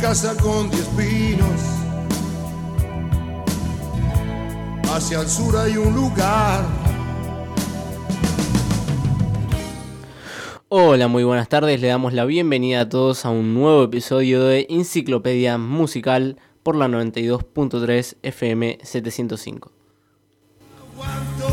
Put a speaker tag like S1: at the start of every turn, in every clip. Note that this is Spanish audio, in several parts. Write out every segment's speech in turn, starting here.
S1: casa con diez pinos. Hacia el sur hay un lugar.
S2: Hola, muy buenas tardes. Le damos la bienvenida a todos a un nuevo episodio de Enciclopedia Musical por la 92.3 FM 705.
S1: Aguanto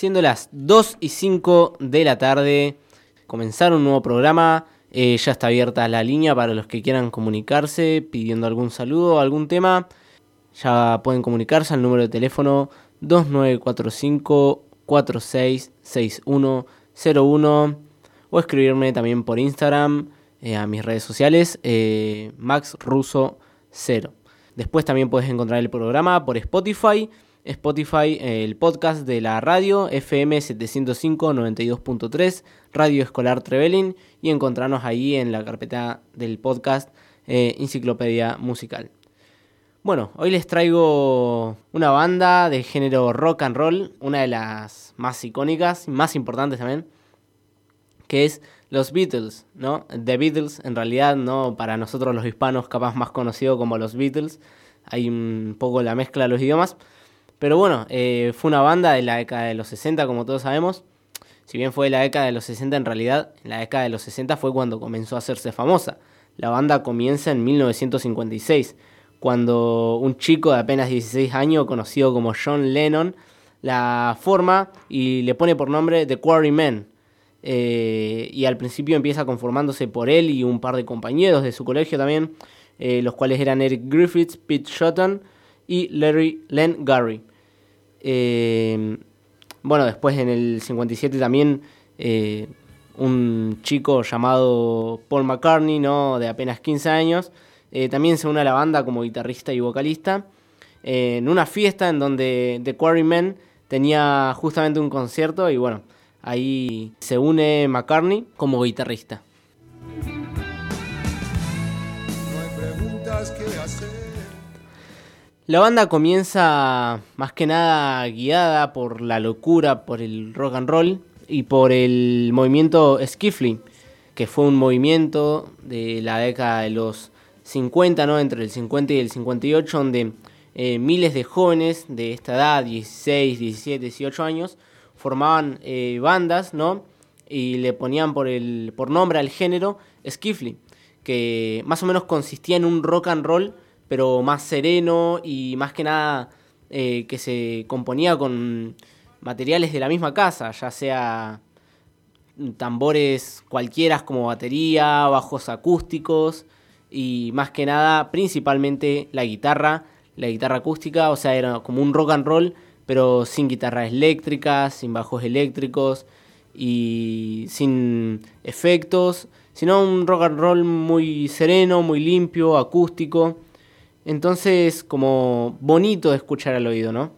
S2: Siendo las 2 y 5 de la tarde, comenzar un nuevo programa. Eh, ya está abierta la línea para los que quieran comunicarse pidiendo algún saludo o algún tema. Ya pueden comunicarse al número de teléfono 2945 466101 o escribirme también por Instagram eh, a mis redes sociales eh, Max Russo 0. Después también puedes encontrar el programa por Spotify. Spotify, el podcast de la radio FM 705 92.3, Radio Escolar Trevelin y encontrarnos ahí en la carpeta del podcast eh, Enciclopedia Musical. Bueno, hoy les traigo una banda de género rock and roll, una de las más icónicas, más importantes también, que es los Beatles, ¿no? The Beatles, en realidad, no para nosotros los hispanos, capaz más conocido como los Beatles. Hay un poco la mezcla de los idiomas. Pero bueno, eh, fue una banda de la década de los 60, como todos sabemos. Si bien fue de la década de los 60, en realidad, en la década de los 60 fue cuando comenzó a hacerse famosa. La banda comienza en 1956, cuando un chico de apenas 16 años, conocido como John Lennon, la forma y le pone por nombre The Quarrymen. Eh, y al principio empieza conformándose por él y un par de compañeros de su colegio también, eh, los cuales eran Eric Griffiths, Pete Shotton y Larry Len Gary. Eh, bueno, después en el 57 también eh, un chico llamado Paul McCartney, ¿no? de apenas 15 años, eh, también se une a la banda como guitarrista y vocalista, eh, en una fiesta en donde The Quarrymen tenía justamente un concierto y bueno, ahí se une McCartney como guitarrista. La banda comienza más que nada guiada por la locura, por el rock and roll y por el movimiento skiffle, que fue un movimiento de la década de los 50, ¿no? entre el 50 y el 58, donde eh, miles de jóvenes de esta edad, 16, 17, 18 años, formaban eh, bandas, ¿no? Y le ponían por, el, por nombre al género skiffle, que más o menos consistía en un rock and roll pero más sereno y más que nada eh, que se componía con materiales de la misma casa, ya sea tambores cualquiera como batería, bajos acústicos y más que nada principalmente la guitarra, la guitarra acústica, o sea, era como un rock and roll, pero sin guitarras eléctricas, sin bajos eléctricos y sin efectos, sino un rock and roll muy sereno, muy limpio, acústico. Entonces, como bonito de escuchar al oído, ¿no?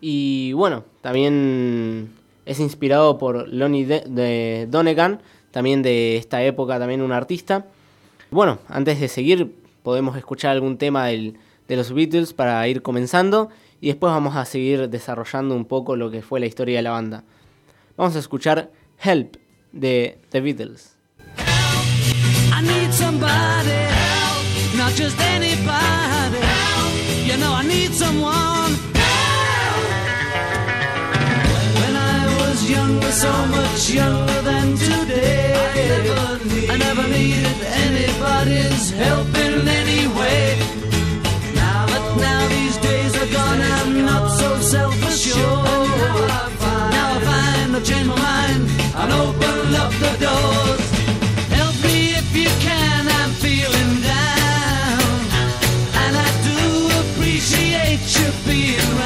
S2: Y bueno, también es inspirado por Lonnie de, Donegan, también de esta época, también un artista. Bueno, antes de seguir, podemos escuchar algún tema del, de los Beatles para ir comenzando y después vamos a seguir desarrollando un poco lo que fue la historia de la banda. Vamos a escuchar Help de The Beatles.
S3: I need somebody not just anybody help. You know I need someone help. When I was younger, so much younger than today, I never, needed anybody's help in any way. But now these days are gone, I'm not so self-assured. Now I find I've changed my mind and opened up the doors. you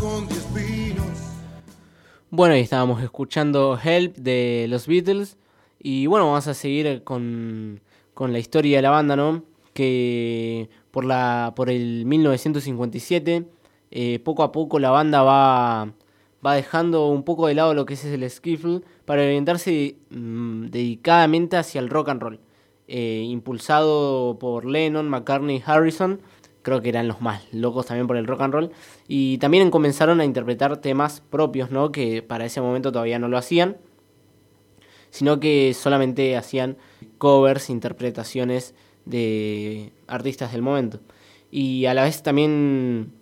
S1: con.
S2: Bueno, ahí estábamos escuchando Help de los Beatles. Y bueno, vamos a seguir con, con la historia de la banda, ¿no? Que por, la, por el 1957, eh, poco a poco la banda va, va dejando un poco de lado lo que es el skiffle para orientarse mm, dedicadamente hacia el rock and roll. Eh, impulsado por Lennon, McCartney y Harrison, creo que eran los más locos también por el rock and roll. Y también comenzaron a interpretar temas propios, ¿no? Que para ese momento todavía no lo hacían. Sino que solamente hacían covers, interpretaciones de artistas del momento. Y a la vez también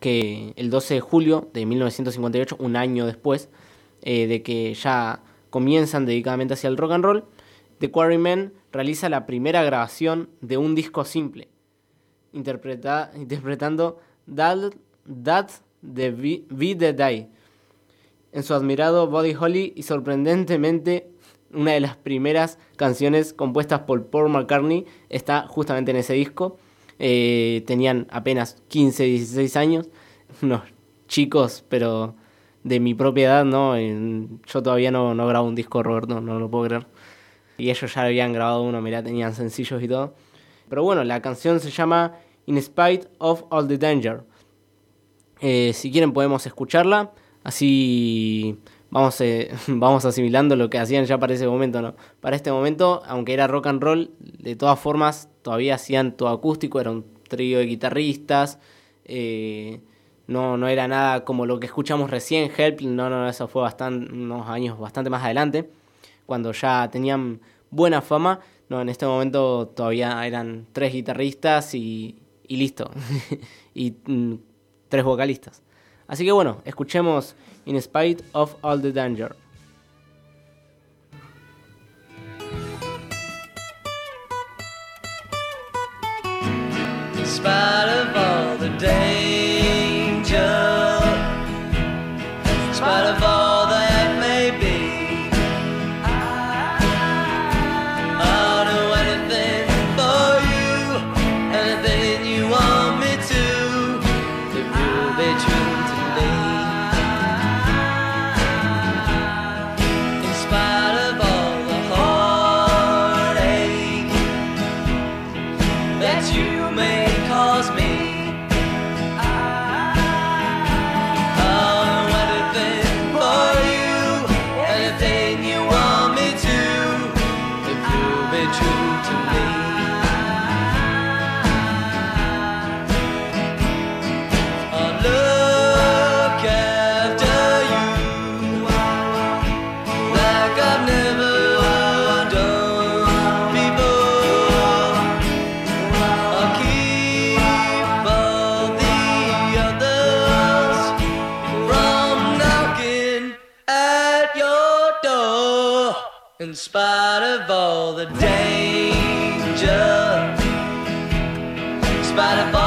S2: que el 12 de julio de 1958, un año después eh, de que ya comienzan dedicadamente hacia el rock and roll, The Quarrymen realiza la primera grabación de un disco simple, interpreta- interpretando That, That the Be Be the Day en su admirado Body Holly y sorprendentemente una de las primeras canciones compuestas por Paul McCartney está justamente en ese disco. Eh, tenían apenas 15, 16 años, unos chicos, pero de mi propia edad, ¿no? En- yo todavía no, no grabo un disco, Roberto, no lo puedo creer. Y ellos ya habían grabado uno, mirá, tenían sencillos y todo. Pero bueno, la canción se llama In Spite of All the Danger. Eh, si quieren podemos escucharla, así vamos, eh, vamos asimilando lo que hacían ya para ese momento, ¿no? Para este momento, aunque era rock and roll, de todas formas todavía hacían todo acústico, era un trío de guitarristas, eh, no, no era nada como lo que escuchamos recién, Help, no, no, eso fue bastante, unos años bastante más adelante, cuando ya tenían buena fama, no, en este momento todavía eran tres guitarristas y, y listo, y mm, tres vocalistas. Así que bueno, escuchemos In Spite of All the Danger.
S3: The danger, in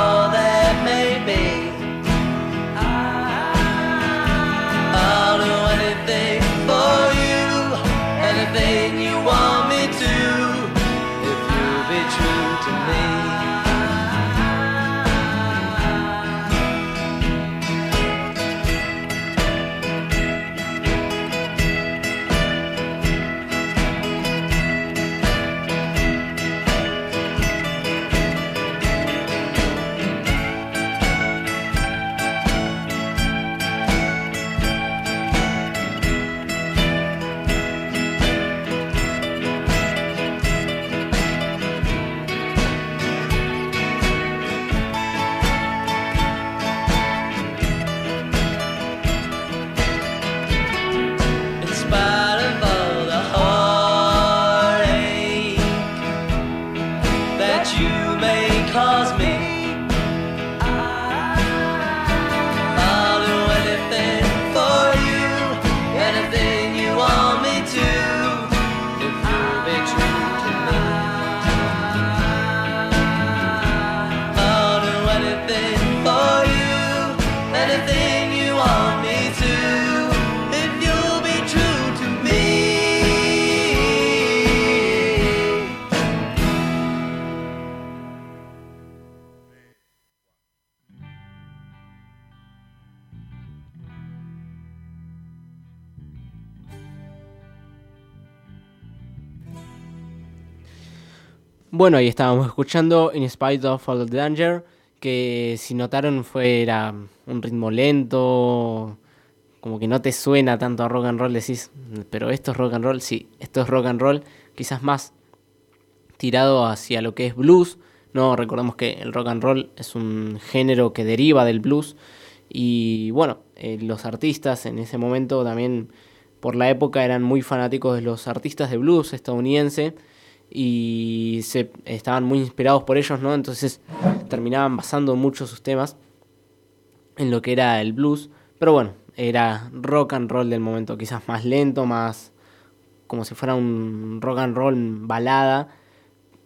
S2: Bueno, ahí estábamos escuchando In Spite of All the Danger, que si notaron fue era un ritmo lento, como que no te suena tanto a rock and roll, decís, pero esto es rock and roll, sí, esto es rock and roll, quizás más tirado hacia lo que es blues, no recordemos que el rock and roll es un género que deriva del blues y bueno, eh, los artistas en ese momento también por la época eran muy fanáticos de los artistas de blues estadounidense y se estaban muy inspirados por ellos, ¿no? Entonces terminaban basando mucho sus temas en lo que era el blues, pero bueno, era rock and roll del momento, quizás más lento, más como si fuera un rock and roll balada,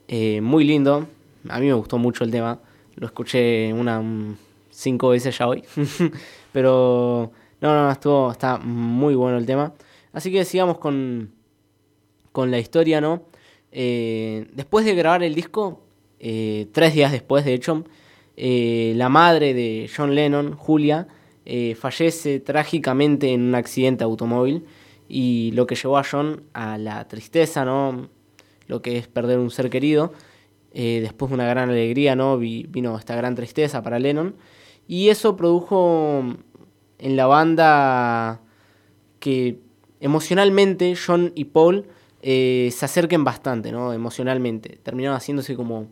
S2: eh, muy lindo. A mí me gustó mucho el tema, lo escuché una un- cinco veces ya hoy, pero no, no, estuvo, está muy bueno el tema. Así que sigamos con, con la historia, ¿no? Eh, después de grabar el disco, eh, tres días después, de hecho, eh, la madre de John Lennon, Julia, fallece trágicamente en un accidente automóvil y lo que llevó a John a la tristeza, ¿no? Lo que es perder un ser querido. Después de una gran alegría, ¿no? Vi- vino esta gran tristeza para Lennon. Y eso produjo en la banda que emocionalmente John y Paul eh, se acerquen bastante, ¿no? Emocionalmente. Terminaron haciéndose como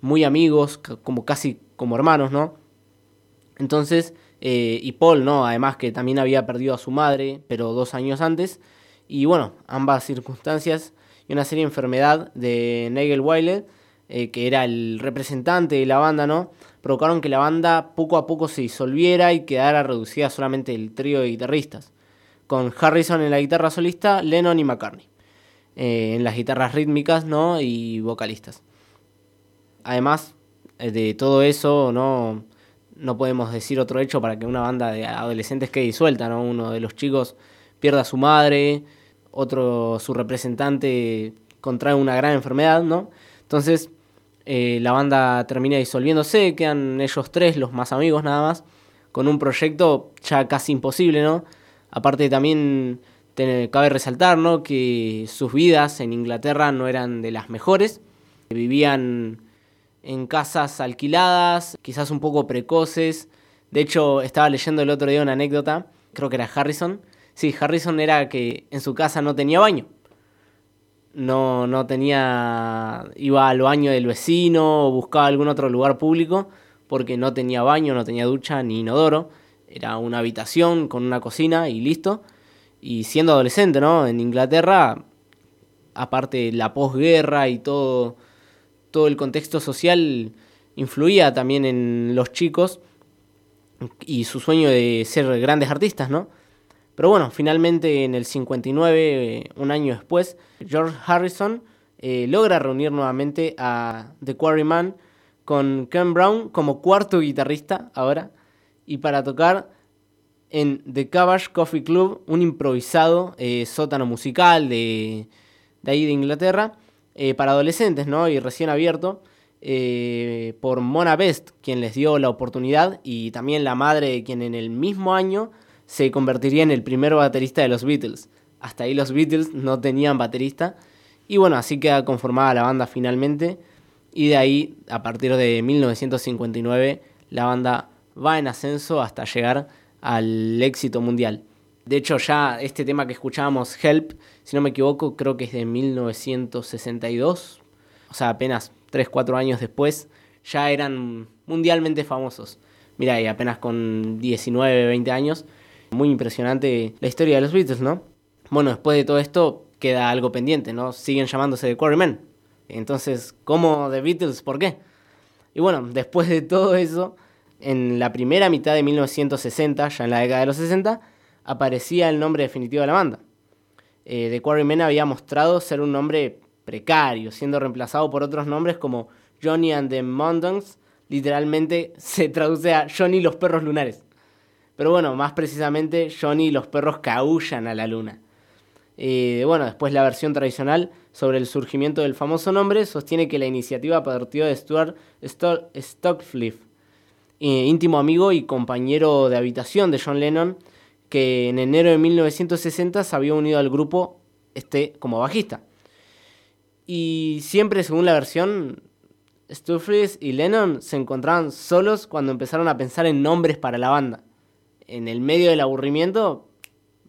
S2: muy amigos, como casi como hermanos, ¿no? Entonces, eh, y Paul, ¿no? Además que también había perdido a su madre, pero dos años antes. Y bueno, ambas circunstancias y una seria enfermedad de Nigel Wiley, eh, que era el representante de la banda, ¿no? Provocaron que la banda poco a poco se disolviera y quedara reducida solamente el trío de guitarristas, con Harrison en la guitarra solista, Lennon y McCartney eh, en las guitarras rítmicas, ¿no? Y vocalistas. Además eh, de todo eso, no, no podemos decir otro hecho para que una banda de adolescentes quede disuelta, ¿no? Uno de los chicos pierda a su madre, otro, su representante contrae una gran enfermedad, ¿no? Entonces, eh, la banda termina disolviéndose, quedan ellos tres, los más amigos nada más, con un proyecto ya casi imposible, ¿no? Aparte también cabe resaltar, ¿no? Que sus vidas en Inglaterra no eran de las mejores, vivían en casas alquiladas, quizás un poco precoces. De hecho, estaba leyendo el otro día una anécdota, creo que era Harrison. Sí, Harrison era que en su casa no tenía baño. No, no tenía. iba al baño del vecino o buscaba algún otro lugar público porque no tenía baño, no tenía ducha ni inodoro. Era una habitación con una cocina y listo. Y siendo adolescente, ¿no? En Inglaterra, aparte la posguerra y todo, todo el contexto social influía también en los chicos y su sueño de ser grandes artistas, ¿no? Pero bueno, finalmente en el 59, eh, un año después, George Harrison eh, logra reunir nuevamente a The Quarryman con Ken Brown como cuarto guitarrista ahora y para tocar en The Cabbage Coffee Club, un improvisado eh, sótano musical de, de ahí de Inglaterra, eh, para adolescentes, ¿no? Y recién abierto eh, por Mona Best, quien les dio la oportunidad, y también la madre de quien en el mismo año se convertiría en el primer baterista de los Beatles. Hasta ahí los Beatles no tenían baterista. Y bueno, así queda conformada la banda finalmente. Y de ahí, a partir de 1959, la banda va en ascenso hasta llegar al éxito mundial. De hecho, ya este tema que escuchábamos, Help, si no me equivoco, creo que es de 1962. O sea, apenas 3, 4 años después, ya eran mundialmente famosos. Mira, y apenas con 19, 20 años. Muy impresionante la historia de los Beatles, ¿no? Bueno, después de todo esto queda algo pendiente, ¿no? Siguen llamándose The Quarrymen. Entonces, ¿cómo The Beatles? ¿Por qué? Y bueno, después de todo eso, en la primera mitad de 1960, ya en la década de los 60, aparecía el nombre definitivo de la banda. Eh, The Quarrymen había mostrado ser un nombre precario, siendo reemplazado por otros nombres como Johnny and the Mountains, literalmente se traduce a Johnny los perros lunares. Pero bueno, más precisamente, Johnny y los perros caullan a la luna. Eh, bueno, después la versión tradicional sobre el surgimiento del famoso nombre sostiene que la iniciativa partió de Stuart Stockfliffe, eh, íntimo amigo y compañero de habitación de John Lennon, que en enero de 1960 se había unido al grupo este como bajista. Y siempre, según la versión, Sturfries y Lennon se encontraban solos cuando empezaron a pensar en nombres para la banda. En el medio del aburrimiento,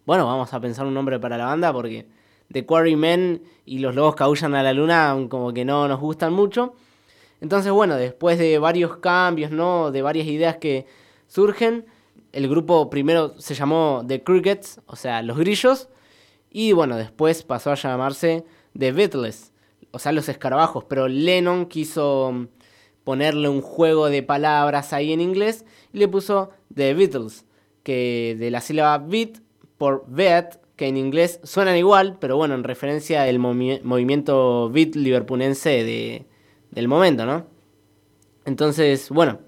S2: bueno, vamos a pensar un nombre para la banda porque The Quarrymen y los lobos caullan a la luna como que no nos gustan mucho. Entonces, bueno, después de varios cambios, ¿no? De varias ideas que surgen, el grupo primero se llamó The Crickets, o sea, los grillos, y bueno, después pasó a llamarse The Beatles, o sea, los escarabajos, pero Lennon quiso ponerle un juego de palabras ahí en inglés y le puso The Beatles, que de la sílaba beat por beat, que en inglés suenan igual, pero bueno, en referencia al movimiento beat liverpunense de, del momento, ¿no? Entonces, bueno,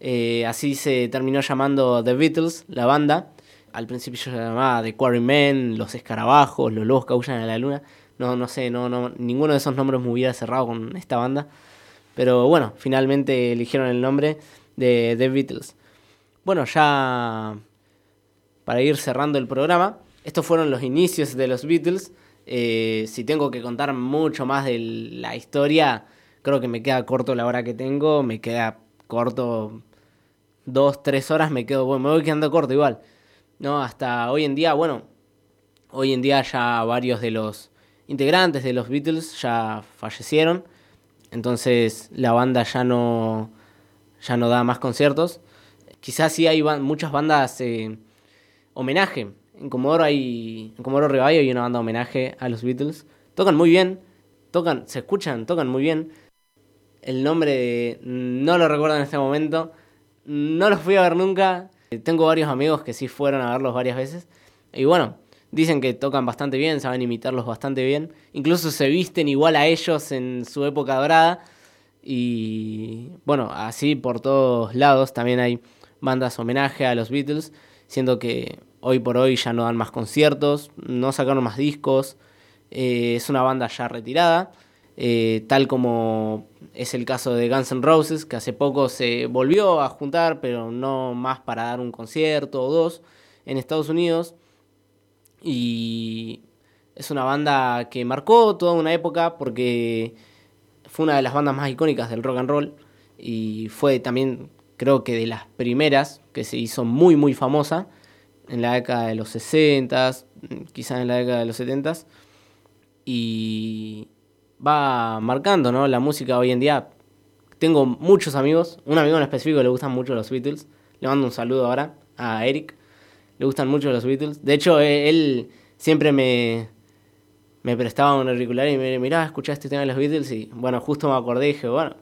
S2: eh, así se terminó llamando The Beatles, la banda. Al principio se llamaba The Quarrymen, Los Escarabajos, Los Lobos Caullan a la Luna. No, no sé, no, no, ninguno de esos nombres me hubiera cerrado con esta banda. Pero bueno, finalmente eligieron el nombre de The Beatles. Bueno, ya para ir cerrando el programa, estos fueron los inicios de los Beatles. Eh, si tengo que contar mucho más de la historia, creo que me queda corto la hora que tengo, me queda corto dos, tres horas, me quedo, bueno, me voy quedando corto igual. No, hasta hoy en día, bueno, hoy en día ya varios de los integrantes de los Beatles ya fallecieron, entonces la banda ya no, ya no da más conciertos. Quizás sí hay muchas bandas eh, homenaje en Comodoro hay. En Comodoro Rivadavia hay una banda homenaje a los Beatles. Tocan muy bien. Tocan, se escuchan, tocan muy bien. El nombre no lo recuerdo en este momento. No los fui a ver nunca. Tengo varios amigos que sí fueron a verlos varias veces. Y bueno, dicen que tocan bastante bien, saben imitarlos bastante bien. Incluso se visten igual a ellos en su época dorada. Y bueno, así por todos lados también hay bandas homenaje a los Beatles, siendo que Hoy por hoy ya no dan más conciertos, no sacaron más discos. Eh, es una banda ya retirada, eh, tal como es el caso de Guns N' Roses, que hace poco se volvió a juntar, pero no más para dar un concierto o dos en Estados Unidos. Y es una banda que marcó toda una época porque fue una de las bandas más icónicas del rock and roll y fue también creo que de las primeras que se hizo muy muy famosa en la década de los 60, quizás en la década de los 70 y va marcando, ¿no? La música hoy en día. Tengo muchos amigos, un amigo en específico le gustan mucho los Beatles. Le mando un saludo ahora a Eric. Le gustan mucho los Beatles. De hecho, e, él siempre me, me prestaba un auricular y me dice, mirá, este tema de los Beatles. Y bueno, justo me acordé y dije, bueno,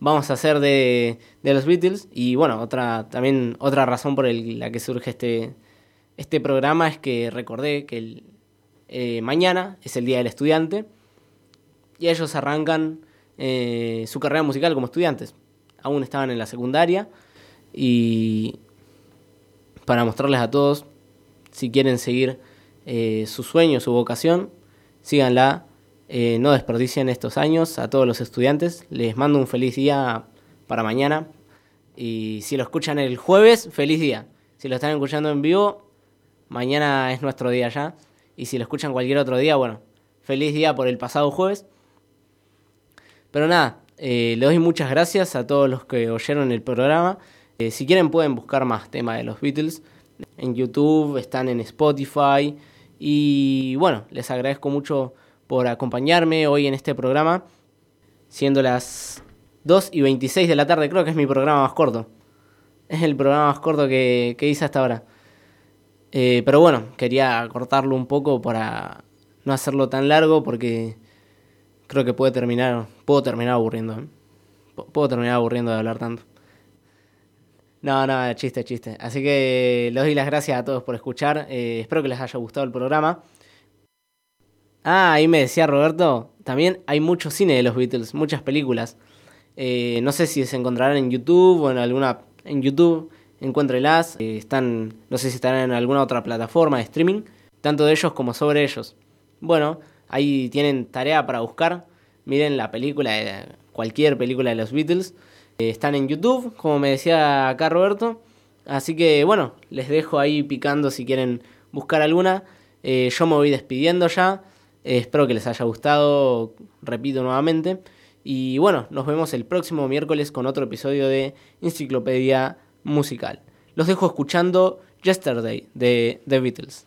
S2: vamos a hacer de, de los Beatles. Y bueno, otra también otra razón por la que surge este, este programa es que recordé que eh, mañana es el Día del Estudiante y ellos arrancan eh, su carrera musical como estudiantes. Aún estaban en la secundaria y para mostrarles a todos, si quieren seguir eh, su sueño, su vocación, síganla eh, no desperdicien estos años a todos los estudiantes. Les mando un feliz día para mañana. Y si lo escuchan el jueves, feliz día. Si lo están escuchando en vivo, mañana es nuestro día ya. Y si lo escuchan cualquier otro día, bueno, feliz día por el pasado jueves. Pero nada, eh, les doy muchas gracias a todos los que oyeron el programa. Eh, si quieren pueden buscar más temas de los Beatles. En YouTube, están en Spotify. Y bueno, les agradezco mucho por acompañarme hoy en este programa, siendo las 2 y 26 de la tarde, creo que es mi programa más corto. Es el programa más corto que, hice hasta ahora. Eh, pero bueno, quería cortarlo un poco para no hacerlo tan largo porque creo que puede terminar, puedo terminar aburriendo. ¿eh? Puedo terminar aburriendo de hablar tanto. No, no, chiste, chiste. Así que les doy las gracias a todos por escuchar. Eh, espero que les haya gustado el programa. Ah, ahí me decía Roberto, también hay mucho cine de los Beatles, muchas películas. Eh, no sé si se encontrarán en YouTube o en alguna... En YouTube encuéntrelas. eh, están, no sé si estarán en alguna otra plataforma de streaming, tanto de ellos como sobre ellos. Bueno, ahí tienen tarea para buscar. Miren la película, cualquier película de los Beatles. Eh, están en YouTube, como me decía acá Roberto. Así que bueno, les dejo ahí picando si quieren buscar alguna. Eh, yo me voy despidiendo ya. Eh, espero que les haya gustado, repito nuevamente. Y bueno, nos vemos el próximo miércoles con otro episodio de Enciclopedia Musical. Los dejo escuchando Yesterday de The Beatles.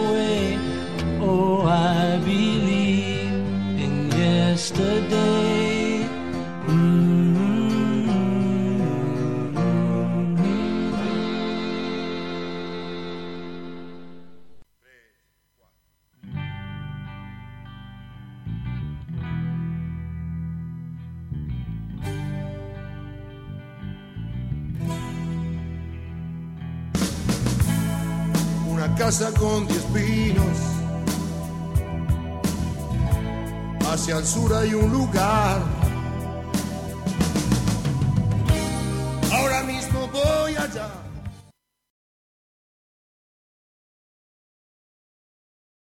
S1: Con diez pinos. Hacia el sur hay un lugar.